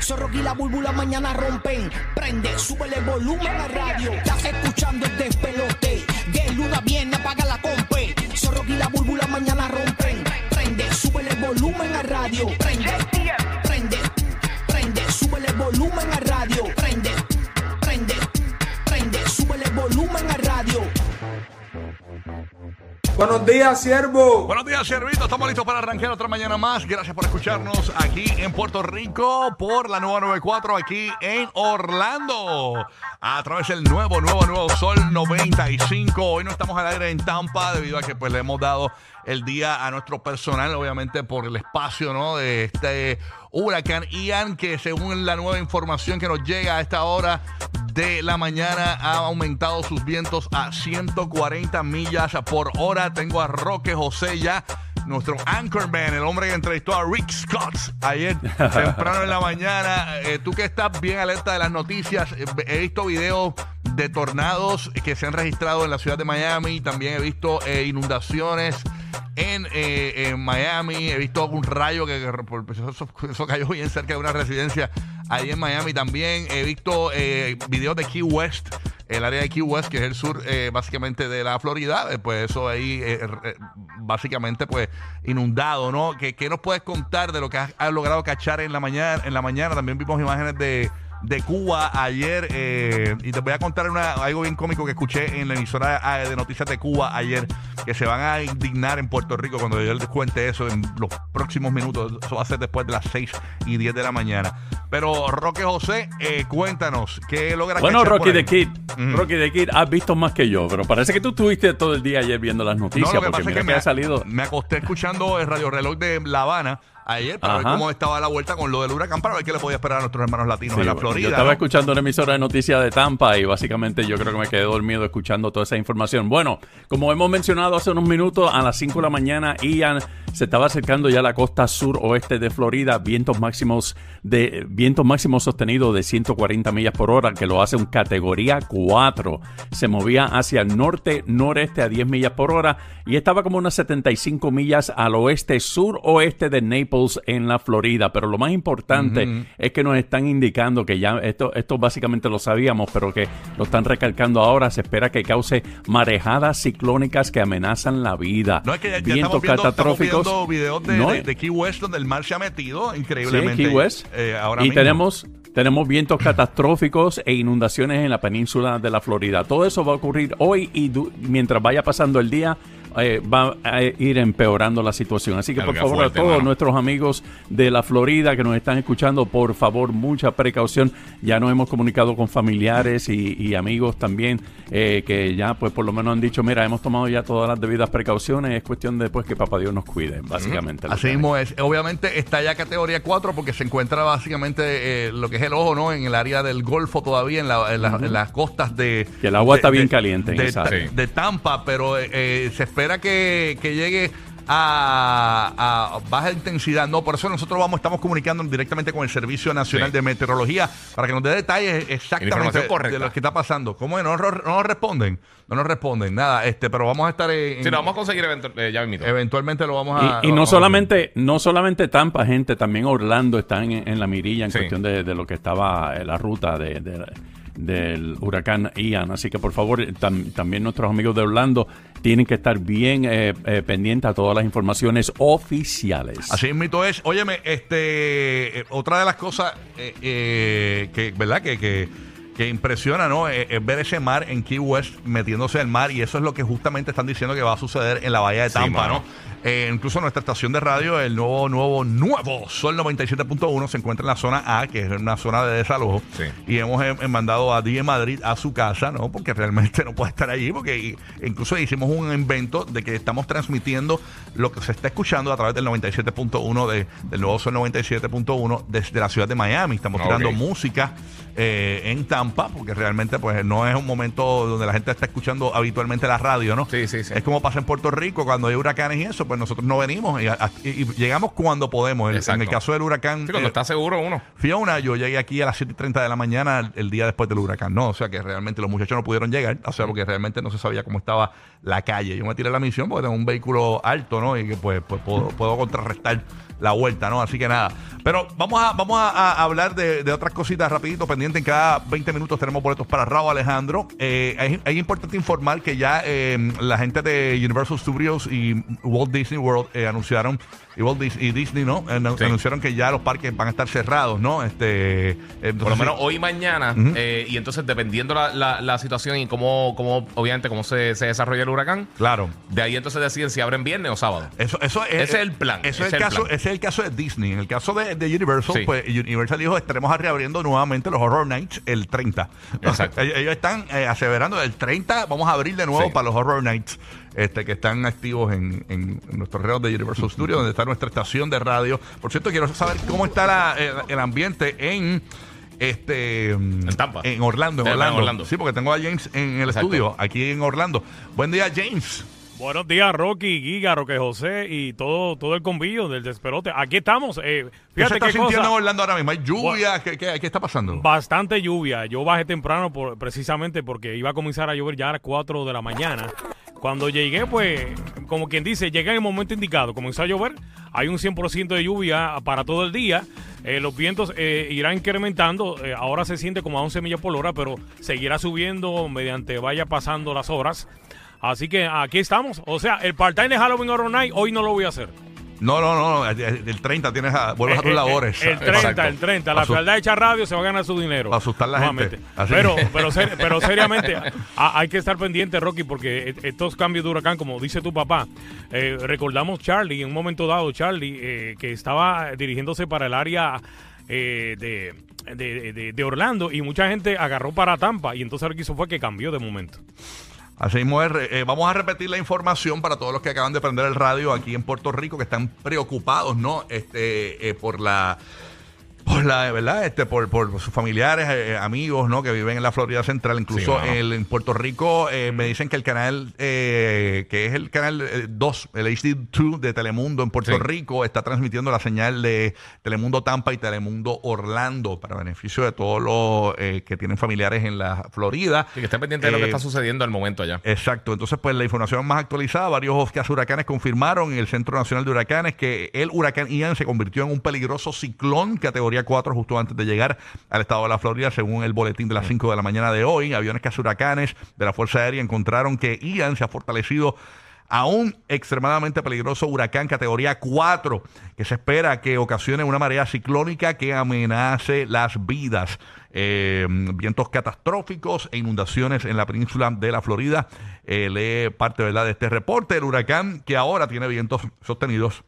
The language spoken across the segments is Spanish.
Zorro y la búlbula mañana rompen. Prende, súbele el volumen a radio. Estás escuchando el despelote. De luna viene, apaga la compe. Zorro y la búlbula mañana rompen. Prende, súbele el volumen a radio. Prende, Buenos días, siervo. Buenos días, Servito. Estamos listos para arrancar otra mañana más. Gracias por escucharnos aquí en Puerto Rico por la nueva 94 aquí en Orlando. A través del nuevo, nuevo, nuevo Sol 95. Hoy no estamos al aire en Tampa debido a que pues le hemos dado el día a nuestro personal, obviamente por el espacio, ¿no? De este huracán Ian, que según la nueva información que nos llega a esta hora de la mañana ha aumentado sus vientos a 140 millas por hora. Tengo a Roque José ya, nuestro anchorman, el hombre que entrevistó a Rick Scott ayer temprano en la mañana. Eh, tú que estás bien alerta de las noticias, eh, he visto videos de tornados que se han registrado en la ciudad de Miami. También he visto eh, inundaciones en, eh, en Miami. He visto un rayo que, pues, eso, cayó bien cerca de una residencia ahí en Miami también. He visto eh, videos de Key West, el área de Key West, que es el sur eh, básicamente de la Florida. Eh, pues eso ahí básicamente pues inundado, ¿no? ¿Qué, qué nos puedes contar de lo que has, logrado cachar en la mañana? En la mañana también vimos imágenes de de Cuba ayer y te voy a contar una- algo bien cómico que escuché en la emisora de noticias de Cuba ayer que se van a indignar en Puerto Rico cuando yo les cuente eso en los próximos minutos eso va a ser después de las 6 y 10 de la mañana pero Roque José eh, cuéntanos ¿qué logra Bueno, Rocky the Kid, Mm. Rocky the Kid, has visto más que yo, pero parece que tú estuviste todo el día ayer viendo las No, noticias, lo que porque pasa mira que, me, ha salido. me acosté escuchando el radio reloj de La Habana ayer para ver cómo estaba la vuelta con lo del huracán para ver qué le podía esperar a nuestros hermanos latinos Sí, en la Florida yo estaba ¿no? escuchando una emisora de noticias de Tampa y básicamente yo creo que me quedé dormido escuchando toda esa información. Bueno, como hemos mencionado hace unos minutos, a las 5 de la mañana Ian se estaba acercando ya a la costa suroeste de Florida, vientos máximos de vientos máximos sostenidos de 140 millas por hora, que lo hace un categoría 4. Se movía hacia el norte noreste a 10 millas por hora y estaba como unas 75 millas al oeste suroeste de Naples en la Florida, pero lo más importante es que nos están indicando que ya esto, esto básicamente lo sabíamos, pero que lo están recalcando ahora. Se espera que cause marejadas ciclónicas que amenazan la vida. No es que ya, ya vientos catastróficos. Viendo videos de, No, de- de Key West donde el mar se ha metido Sí, increíblemente. Key West. eh, ahora y mismo. tenemos tenemos vientos catastróficos e inundaciones en la península de la Florida. Todo eso va a ocurrir hoy y mientras vaya pasando el día eh, va a ir empeorando la situación. Así que por favor fuerte, a todos mano. nuestros amigos de la Florida que nos están escuchando, por favor mucha precaución. Ya nos hemos comunicado con familiares y, y amigos también eh, que ya pues por lo menos han dicho, mira, hemos tomado ya todas las debidas precauciones. Es cuestión de pues que papá Dios nos cuide, básicamente. lo Así mismo es. Obviamente está ya categoría 4 porque se encuentra básicamente eh, lo que es el ojo, ¿no? En el área del Golfo todavía, en, la- en la- en las costas de... Que el agua de- está bien de- caliente en De, área. de Tampa, pero eh, eh, se espera que, que llegue a, a baja intensidad. No, por eso nosotros vamos, estamos comunicando directamente con el Servicio Nacional Sí. de Meteorología para que nos dé detalles exactamente de lo que está pasando. ¿Cómo es? No, nos- no nos responden. No nos responden. Nada, este, pero vamos a estar en... Sí, lo vamos a conseguir eventu- eh, ya mismo. Eventualmente lo vamos a... Y, no solamente, no solamente Tampa, gente, también Orlando está en, en la mirilla en Sí. cuestión de, de lo que estaba en la ruta de, de- del huracán Ian. Así que por favor, tam- también nuestros amigos de Orlando tienen que estar bien eh, eh, pendientes a todas las informaciones oficiales. Así mito es. Óyeme, este, eh, otra de las cosas eh, eh, que, ¿verdad? Que, que, que impresiona, ¿no? Eh, Es, ver ese mar en Key West metiéndose al mar y eso es lo que justamente están diciendo que va a suceder en la bahía de Tampa. ¿no? Eh, incluso nuestra estación de radio, el nuevo, nuevo, nuevo Sol 97.1 se encuentra en la zona A, que es una zona de desalojo. Sí. Y hemos eh, mandado a DJ Madrid a su casa, ¿no? Porque realmente no puede estar allí, porque incluso hicimos un invento de que estamos transmitiendo lo que se está escuchando a través del 97.1 de, del nuevo Sol 97.1 desde la ciudad de Miami. Estamos tirando música eh, en Tampa, porque realmente pues no es un momento donde la gente está escuchando habitualmente la radio, ¿no? Sí, sí, sí. Es como pasa en Puerto Rico cuando hay huracanes y eso, pues nosotros no venimos y, a- y- y llegamos cuando podemos. En- el caso del huracán Sí, cuando eh, está seguro uno. Fiona, yo llegué aquí a las 7 y 30 de la mañana el, el día después del huracán, ¿no? O sea que realmente los muchachos no pudieron llegar, o sea, porque realmente no se sabía cómo estaba la calle. Yo me tiré la misión porque tengo un vehículo alto, ¿no? Y que pues, pues puedo, puedo contrarrestar la vuelta, ¿no? Así que nada. Pero vamos a, vamos a, a hablar de, de otras cositas rapidito, pendiente. En cada 20 minutos tenemos boletos para Raúl Alejandro. Eh, es, importante informar que ya eh, la gente de Universal Studios y Walt Disney World eh, anunciaron, y Walt Dis- y Disney, ¿no? Sí. Anunciaron que ya los parques van a estar cerrados, ¿no? Este, Por lo menos hoy y mañana. eh, y entonces, dependiendo la, la, la situación y cómo, cómo obviamente, cómo se, se desarrolla el huracán, Claro. de ahí entonces deciden si abren viernes o sábado. Eso, eso es, Ese es el plan, Eso ese es el, es el caso, plan. ese es el caso de Disney. En el caso de, de Universal, Sí. pues Universal dijo estaremos reabriendo nuevamente los Horror Nights el 30. Exacto. ellos, ellos están eh, aseverando el 30 vamos a abrir de nuevo Sí. para los Horror Nights. Este, que están activos en, en nuestros reos de Universal Studios, donde está nuestra estación de radio. Por cierto, quiero saber cómo está la- el, el ambiente en este en Tampa. En Orlando, en. Orlando. Sí, porque tengo a James en el Exacto. estudio, aquí en Orlando. Buen día, James. Buenos días, Rocky, Giga, Roque José y todo, todo el convillo del desperote. Aquí estamos. Eh, ¿Qué se fíjate está qué sintiendo en cosa. Orlando ahora mismo? ¿Hay lluvia? ¿Qué, qué, qué está pasando? Bastante lluvia. Yo bajé temprano por, precisamente porque iba a comenzar a llover ya a las 4 de la mañana. Cuando llegué, pues, como quien dice, llegué en el momento indicado. Comenzó a llover. Hay un 100% de lluvia para todo el día. Eh, los vientos eh, irán incrementando. Eh, ahora se siente como a 11 millas por hora, pero seguirá subiendo mediante vaya pasando las horas. Así que aquí estamos. O sea, el part-time de Halloween Horror Night hoy no lo voy a hacer. No, no, no. El, el 30 tienes a, vuelves a tus Eh, eh, labores. El 30, Exacto. el 30. La fealdad hecha radio se va a ganar su dinero. Asustar a la gente. Así Pero, pero, ser- pero seriamente, a- hay que estar pendiente, Rocky, porque e- estos cambios de huracán, como dice tu papá, eh, recordamos Charlie, en un momento dado, Charlie, eh, que estaba dirigiéndose para el área eh, de, de- de- de Orlando y mucha gente agarró para Tampa y entonces lo que hizo fue que cambió de momento. Así mismo es, eh, vamos a repetir la información para todos los que acaban de prender el radio aquí en Puerto Rico que están preocupados, ¿no? Este, eh, por la por la verdad este por, por sus familiares eh, amigos no que viven en la Florida Central incluso mano. el- en Puerto Rico eh, me dicen que el canal eh, que es el canal 2 el HD2 de Telemundo en Puerto Sí. Rico está transmitiendo la señal de Telemundo Tampa y Telemundo Orlando para beneficio de todos los eh, que tienen familiares en la Florida Así que estén pendientes de lo que Eh, está sucediendo al momento allá. Exacto, entonces pues la información más actualizada, varios huracanes confirmaron en el Centro Nacional de Huracanes que el huracán Ian se convirtió en un peligroso ciclón categoría 4 justo antes de llegar al estado de la Florida, según el boletín de las 5 de la mañana de hoy. Aviones huracanes de la Fuerza Aérea encontraron que Ian se ha fortalecido a un extremadamente peligroso huracán categoría 4 que se espera que ocasione una marea ciclónica que amenace las vidas. Eh, vientos catastróficos e inundaciones en la península de la Florida. Eh, lee parte ¿verdad? de este reporte. El huracán que ahora tiene vientos sostenidos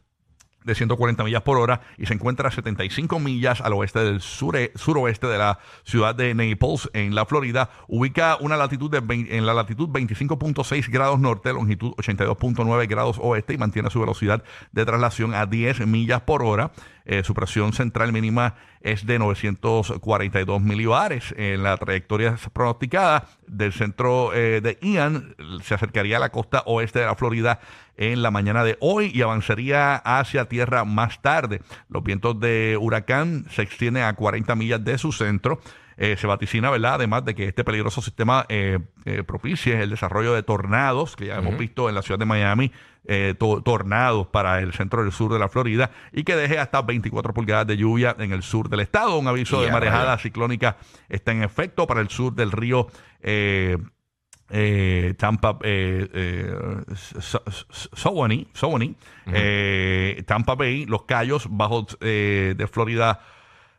de 140 millas por hora y se encuentra a 75 millas al oeste del sure- suroeste de la ciudad de Naples, en la Florida. Ubica una latitud de en la latitud 25.6 grados norte, longitud 82.9 grados oeste y mantiene su velocidad de traslación a 10 millas por hora. Eh, su presión central mínima es de 942 milibares. En la trayectoria pronosticada del centro eh, de Ian, se acercaría a la costa oeste de la Florida en la mañana de hoy y avanzaría hacia tierra más tarde. Los vientos de huracán se extienden a 40 millas de su centro. Eh, se vaticina, ¿verdad? Además de que este peligroso sistema eh, eh, propicie el desarrollo de tornados, que ya hemos visto en la ciudad de Miami, eh, to- tornados para el centro del sur de la Florida, y que deje hasta 24 pulgadas de lluvia en el sur del estado. Un aviso de marejada ciclónica está en efecto para el sur del río. eh, eh, Tampa, eh, eh, So- So- Sowani, Sowani, eh, Tampa Bay, Los Cayos, bajo eh, de Florida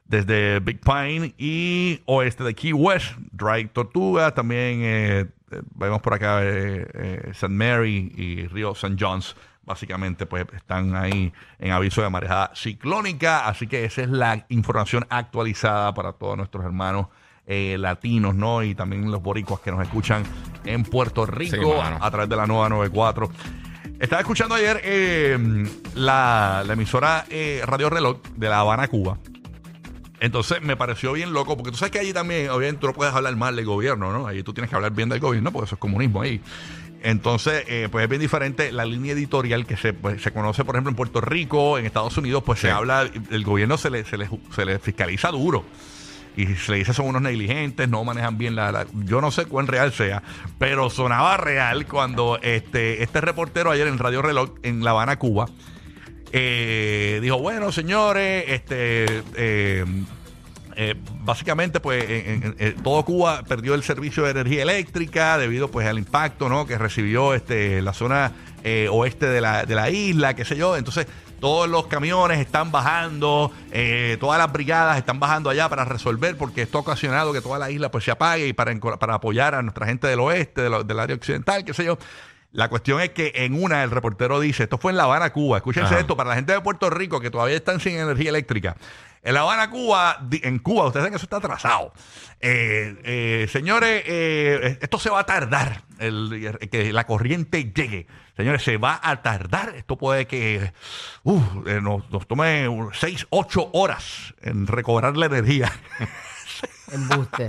desde Big Pine y oeste de Key West, Dry Tortuga, también eh, eh, vemos por acá eh, eh, St. Mary y Río St. John's. Básicamente, pues están ahí en aviso de marejada ciclónica. Así que esa es la información actualizada para todos nuestros hermanos eh, latinos, ¿no? Y también los boricuas que nos escuchan en Puerto Rico a través de la nueva 94. Estaba escuchando ayer eh, la, la emisora eh, Radio Reloj de La Habana, Cuba. Entonces me pareció bien loco, porque tú sabes que allí también, obviamente, tú no puedes hablar mal del gobierno, ¿no? Allí tú tienes que hablar bien del gobierno, porque eso es comunismo ahí. Entonces, eh, pues es bien diferente la línea editorial que se, pues, se conoce, por ejemplo, en Puerto Rico, en Estados Unidos, pues se habla, el gobierno se le, se le, se le fiscaliza duro. Y se le dice son unos negligentes, no manejan bien la, la- Yo no sé cuán real sea, pero sonaba real cuando este, este reportero ayer en Radio Reloj en La Habana, Cuba, eh, dijo, bueno, señores, este... eh, eh, básicamente, pues, en- en- todo Cuba perdió el servicio de energía eléctrica debido, pues, al impacto, ¿no? Que recibió, este, la zona eh, oeste de la, de la isla, qué sé yo. Entonces, todos los camiones están bajando, eh, todas las brigadas están bajando allá para resolver, porque esto ha ocasionado que toda la isla, pues, se apague y para, para apoyar a nuestra gente del oeste, de del área occidental, qué sé yo. La cuestión es que en una el reportero dice, esto fue en La Habana, Cuba. Escúchense Ajá. esto, para la gente de Puerto Rico que todavía están sin energía eléctrica. En La Habana, Cuba, en Cuba, ustedes saben que eso está atrasado. Eh, eh, señores, eh, esto se va a tardar, el- que la corriente llegue. Señores, se va a tardar. Esto puede que uf, eh, nos, nos tome 6, 8 horas en recobrar la energía. Embuste.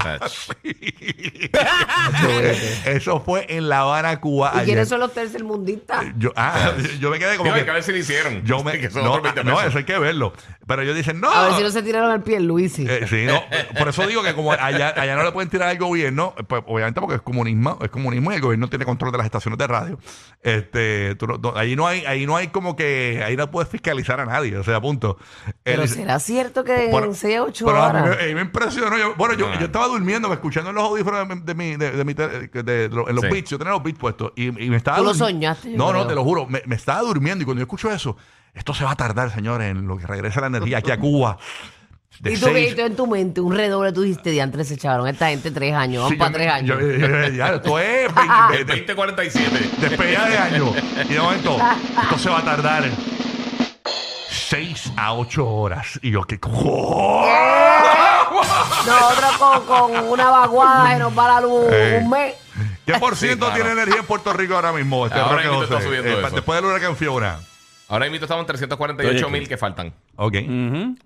Eso fue en La Habana, Cuba. ¿Y ayer. quiénes son los tercermundistas? Yo, ah, yo me quedé como Digo, que... que ver si lo hicieron. Yo me, Que son no, otros 20 no, eso hay que verlo. Pero ellos dicen, no. A ver si no se tiraron el pie, Luisi. Eh, sí, no. Por eso digo que como allá, allá no le pueden tirar al gobierno, pues obviamente porque es comunismo, es comunismo y el gobierno tiene control de las estaciones de radio. Este, tú no- ahí no hay, ahí no hay como que, ahí no puedes fiscalizar a nadie, o sea, punto. Pero ¿será cierto que Pero- en 6 a 8 pero a mí horas? me, a mí me impresionó. Yo- bueno, yo, Ah. yo estaba durmiendo, escuchando en los audífonos de, mi- de mi, de, de mi tele- de- de- de- en los Sí. beats. Yo tenía los beats puestos y, y me estaba. Tú lo durmi- soñaste, yo No, no, creo. te lo juro. Me, me estaba durmiendo y cuando yo escucho eso, esto se va a tardar, señores, en lo que regresa la energía aquí a Cuba. De Y tú que seis- y tú en tu mente, un redoble, tú dijiste, diantres se echaron esta gente tres años, vamos Sí, para yo- tres años. yo- yo- yo- ya, esto es El 20, 2047. despedida de año. Y de momento, esto se va a tardar 6 a 8 horas. Y yo, ¿qué co- Nosotros con, con una vaguada que nos va la luz un mes. ¿Qué por Sí, ciento claro. tiene energía en Puerto Rico ahora mismo? Este Ahora Roque mismo José? está subiendo Eh, eso. Después del huracán Fiona. Ahora mismo estamos en 348 mil que faltan. Ok.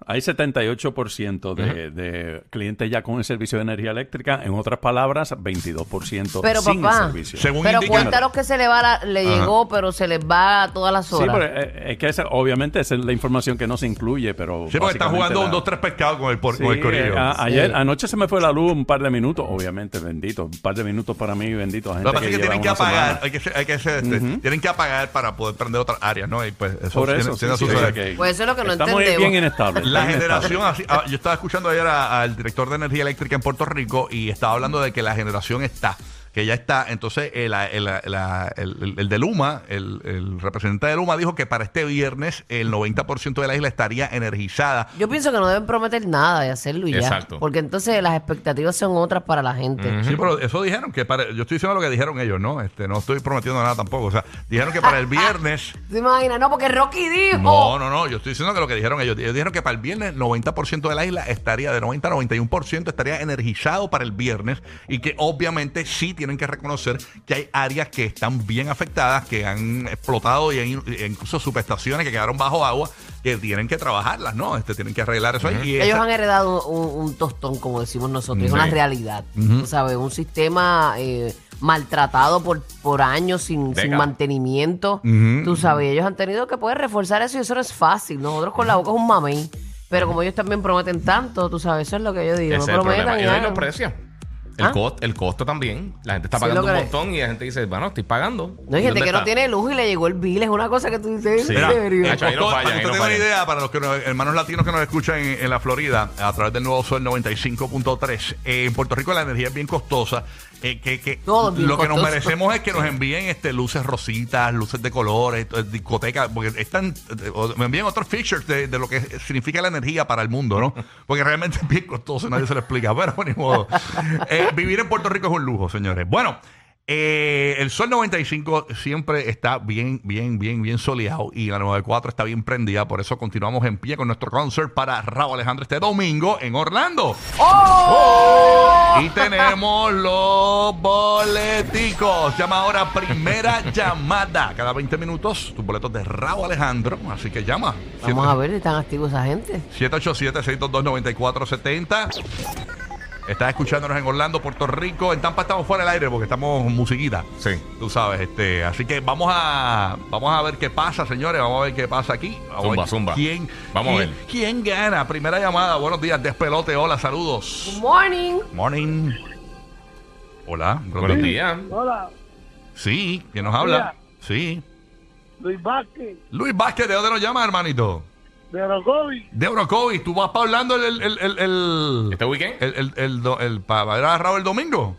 Hay 78% de, de clientes ya con el servicio de energía eléctrica. En otras palabras, 22% Pero, sin papá, el servicio. Según Pero indican- cuéntanos que se le va la- le Ajá. llegó, pero se les va a todas las Sí, horas. pero eh, es que esa- obviamente esa es la información que no se incluye, pero... Sí, porque están jugando la- un 2-3 pescados con el, por, Sí, con el corillo. eh, a- ayer, anoche se me fue la luz un par de minutos, obviamente, bendito. Un par de minutos para mí, bendito. a gente Lo que pasa es que tienen que apagar, hay que, ser- hay que ser, este, tienen que apagar para poder prender otras áreas, ¿no? Y pues eso, Por eso, tiene sí, sí, Pues eso es lo que no estamos bien inestables. La bien generación, así, ah, yo estaba escuchando ayer al director de energía eléctrica en Puerto Rico y estaba hablando de que la generación está, que ya está. Entonces, el, el, la- el- el- el de Luma, el, el representante de Luma dijo que para este viernes el 90% de la isla estaría energizada. Yo pienso que no deben prometer nada de hacerlo y ya. Exacto. Porque entonces las expectativas son otras para la gente. Sí, pero eso dijeron que para, yo estoy diciendo lo que dijeron ellos, ¿no? Este, no estoy prometiendo nada tampoco. O sea, dijeron que para el viernes. ¿Se imagina? No, porque Rocky dijo. No, no, no, yo estoy diciendo que lo que dijeron ellos. Ellos dijeron que para el viernes 90% de la isla estaría, de 90 a 91% estaría energizado para el viernes y que obviamente sí tienen que reconocer que hay áreas que están bien afectadas, que han explotado y hay incluso subestaciones que quedaron bajo agua, que tienen que trabajarlas, ¿no? Este, tienen que arreglar eso ahí. Y Ellos esa- han heredado un, un tostón, como decimos nosotros. Es una realidad. Sabes, un sistema eh, maltratado por, por años sin, mantenimiento. Tú sabes, ellos han tenido que poder reforzar eso y eso no es fácil. Nosotros con la boca es un mamey. Pero como ellos también prometen tanto, tú sabes, eso es lo que yo digo. Ese no prometan Y no hay los precios. El, ¿Ah? costo, el costo también. La gente está Sí, pagando un montón y la gente dice, bueno, estoy pagando. No hay gente ¿Dónde que no tiene luz y le llegó el bill. Es una cosa que tú dices, Sí. ¿en Mira, serio? no fallan, para que no una idea, para los que nos- hermanos latinos que nos escuchan en, en la Florida, a través del Nuevo Sol 95.3, eh, en Puerto Rico la energía es bien costosa. Eh, que, que lo que nos merecemos es que nos envíen este luces rositas, luces de colores, eh, discotecas, porque están, eh, me envíen otros features de, de lo que significa la energía para el mundo, ¿no? Porque realmente es bien costoso nadie se lo explica, pero ni modo. Eh, vivir en Puerto Rico es un lujo, señores. Bueno. Eh, el Sol 95 siempre está bien, bien, bien, bien soleado y la 94 está bien prendida. Por eso continuamos en pie con nuestro concert para Raúl Alejandro este domingo en Orlando. Y tenemos los boleticos. Llama ahora primera llamada. Cada 20 minutos, tus boletos de Raúl Alejandro. Así que llama. Vamos a ver si están activos esa gente. 787-622-9470. Estás escuchándonos en Orlando, Puerto Rico. En Tampa estamos fuera del aire porque estamos musiquita. Sí. Tú sabes, este, así que vamos a vamos a ver qué pasa, señores. Vamos a ver qué pasa aquí. Vamos Zumba, a ver zumba. ¿Quién, Vamos a ver. ¿Quién gana? Primera llamada. Buenos días, despelote. Hola, saludos. Good morning. Morning. Hola. Buenos días. Hola, Sí, ¿quién nos habla? Sí. Luis Vázquez, Luis Vázquez, ¿de dónde nos llama, hermanito? De Orocovi. De Orocovis. ¿Tú vas para Orlando el... el, el, el, el- ¿Este weekend? El, el, el, do- el- para ver a Raúl el domingo.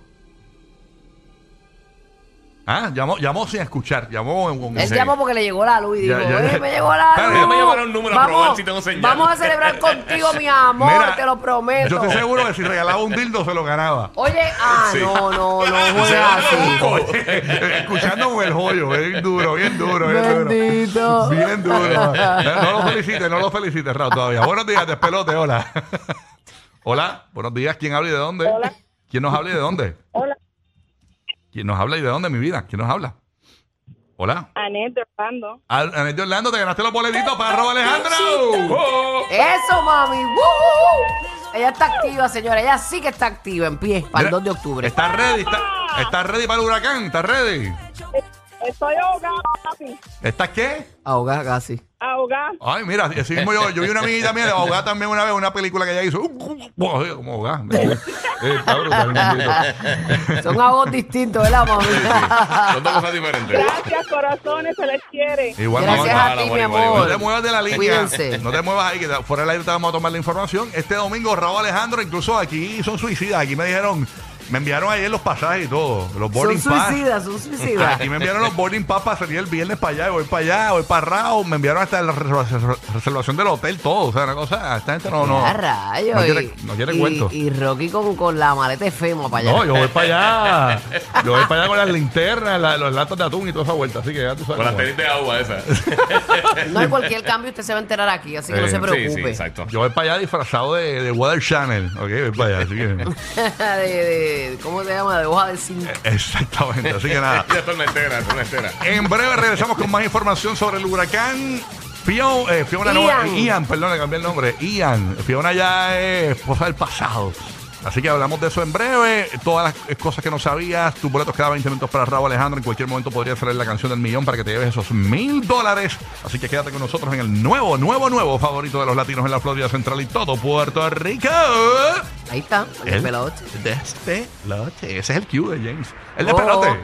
Ah, llamó, llamó sin escuchar. Llamó en un- Él Sí. llamó porque le llegó la luz y dijo, Ya, ya, "Oye, ya. me llegó la luz. me llamaron número a probar si tengo señal". Vamos a celebrar contigo, mi amor, Mira, te lo prometo. Yo estoy seguro que si regalaba un dildo se lo ganaba. Oye, ah, Sí. no, no, no juega así. Escuchando con el joyo, bien duro, bien duro, bien duro. Bendito. Bien duro. No lo felicite, no lo felicite, Raúl, todavía. Buenos días, despelote, hola. Hola, buenos días. ¿Quién habla y de dónde? Hola. ¿Quién nos habla y de dónde? Hola, ¿Quién nos habla y de dónde, mi vida? ¿Quién nos habla? Hola. Anet de Orlando. Al- Anet de Orlando, te ganaste los boletitos para Raúl Alejandro. Eso, mami. ¡Woo! Ella está activa, señora. Ella sí que está activa en pie para el Mira, 2 de octubre. ¿Estás ready? ¿Estás está ready para el huracán? ¿Estás ready? Estoy ahogada, papi. ¿Estás qué? Ahogada casi. Ahogada. Ay, mira, así mismo yo, yo vi una amiguita mía de ahogada también una vez, una película que ella hizo. Como ahogada. Eh, está brutal, bendito. Son ahogos distintos, ¿verdad, mami? Son dos cosas diferentes. Gracias, corazones, se les quiere. Igual, Gracias mamá, a ti, amor, mi igual, No amor. te muevas de la línea. Cuídense. No te muevas ahí, que fuera del aire te vamos a tomar la información. Este domingo, Raúl Alejandro, incluso aquí son suicidas. Aquí me dijeron, me enviaron ayer los pasajes y todo. Los Son boarding pass. suicidas, son suicidas. Aquí me enviaron los boarding pass para salir el viernes para allá, voy para allá, voy para Raúl. Me enviaron hasta la reserva- reservación del hotel, todo. O sea, una cosa, esta gente no, no. ¡Ah, rayos! No quiere, y, no quiere y- cuento. Y Rocky con, con la maleta de fema para allá. No, yo voy para allá. Yo voy para allá con las linternas, la- los latos de atún y toda esa vuelta. Así que ya tú sabes. Con las tenis de agua esas. No hay cualquier cambio, usted se va a enterar aquí, así que no Eh, se sí, preocupe. Sí, sí, exacto. Yo voy para allá disfrazado de, de Weather Channel. Ok, voy para allá. Así que. de, de- ¿Cómo se llama? De hoja de zinc. Exactamente. Así que nada. Ya tormentera, tormentera. En breve regresamos con más información sobre el huracán. Fiona, eh, Fiona no, Ian. Ian, perdón, le cambié el nombre. Ian. Fiona ya es esposa del pasado. Así que hablamos de eso en breve. Todas las cosas que no sabías. Tus boletos cada 20 minutos para Raúl Alejandro. En cualquier momento podría salir la canción del millón para que te lleves esos mil dólares. Así que quédate con nosotros en el nuevo, nuevo, nuevo favorito de los latinos en la Florida Central y todo Puerto Rico. Ahí está, el El pelote. despelote. Ese es el cue de James. El Oh. despelote.